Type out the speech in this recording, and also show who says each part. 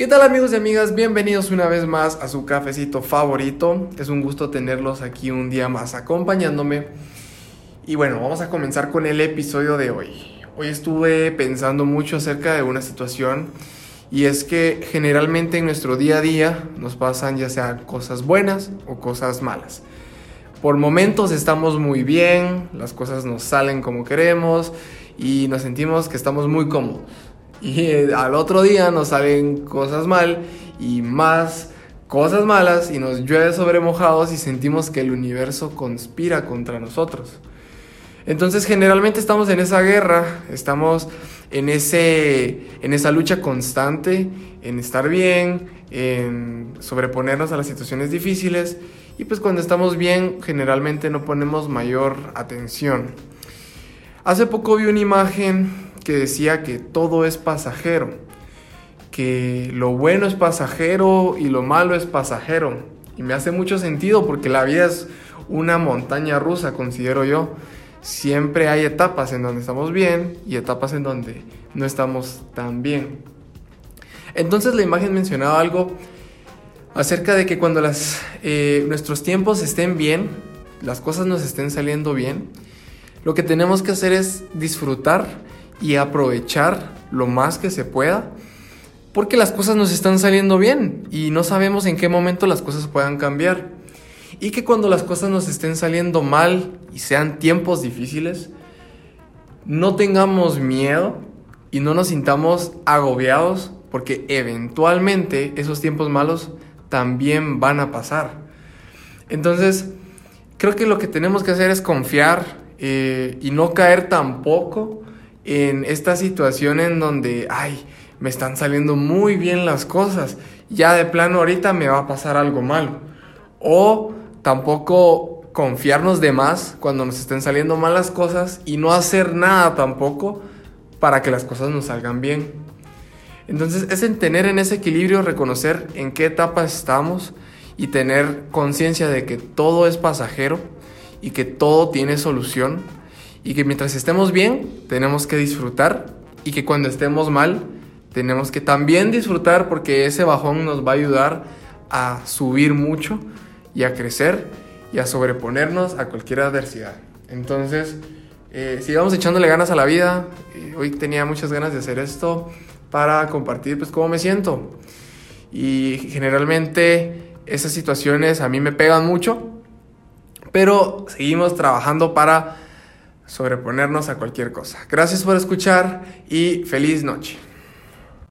Speaker 1: ¿Qué tal amigos y amigas? Bienvenidos una vez más a su cafecito favorito. Es un gusto tenerlos aquí un día más acompañándome. Y bueno, vamos a comenzar con el episodio de hoy. Hoy estuve pensando mucho acerca de una situación y es que generalmente en nuestro día a día nos pasan ya sean cosas buenas o cosas malas. Por momentos estamos muy bien, las cosas nos salen como queremos y nos sentimos que estamos muy cómodos y eh, al otro día nos salen cosas mal y más cosas malas y nos llueve sobre mojados y sentimos que el universo conspira contra nosotros. Entonces generalmente estamos en esa guerra, estamos en, ese, en esa lucha constante, en estar bien, en sobreponernos a las situaciones difíciles y pues cuando estamos bien generalmente no ponemos mayor atención. Hace poco vi una imagen que decía que todo es pasajero, que lo bueno es pasajero y lo malo es pasajero. Y me hace mucho sentido porque la vida es una montaña rusa, considero yo. Siempre hay etapas en donde estamos bien y etapas en donde no estamos tan bien. Entonces la imagen mencionaba algo acerca de que cuando eh, nuestros tiempos estén bien, las cosas nos estén saliendo bien, lo que tenemos que hacer es disfrutar y aprovechar lo más que se pueda porque las cosas nos están saliendo bien y no sabemos en qué momento las cosas puedan cambiar. Y que cuando las cosas nos estén saliendo mal y sean tiempos difíciles, no tengamos miedo y no nos sintamos agobiados porque eventualmente esos tiempos malos también van a pasar. Entonces, creo que lo que tenemos que hacer es confiar eh, y no caer tampoco en esta situación en donde, ay, me están saliendo muy bien las cosas, ya de plano ahorita me va a pasar algo malo. O tampoco confiarnos de más cuando nos estén saliendo mal las cosas y no hacer nada tampoco para que las cosas nos salgan bien. Entonces es en tener en ese equilibrio, reconocer en qué etapa estamos y tener conciencia de que todo es pasajero y que todo tiene solución y que mientras estemos bien tenemos que disfrutar y que cuando estemos mal tenemos que también disfrutar porque ese bajón nos va a ayudar a subir mucho y a crecer y a sobreponernos a cualquier adversidad. Entonces, eh, sigamos echándole ganas a la vida. Eh, hoy tenía muchas ganas de hacer esto para compartir pues cómo me siento. Y generalmente esas situaciones a mí me pegan mucho, pero seguimos trabajando para sobreponernos a cualquier cosa. Gracias por escuchar y feliz noche.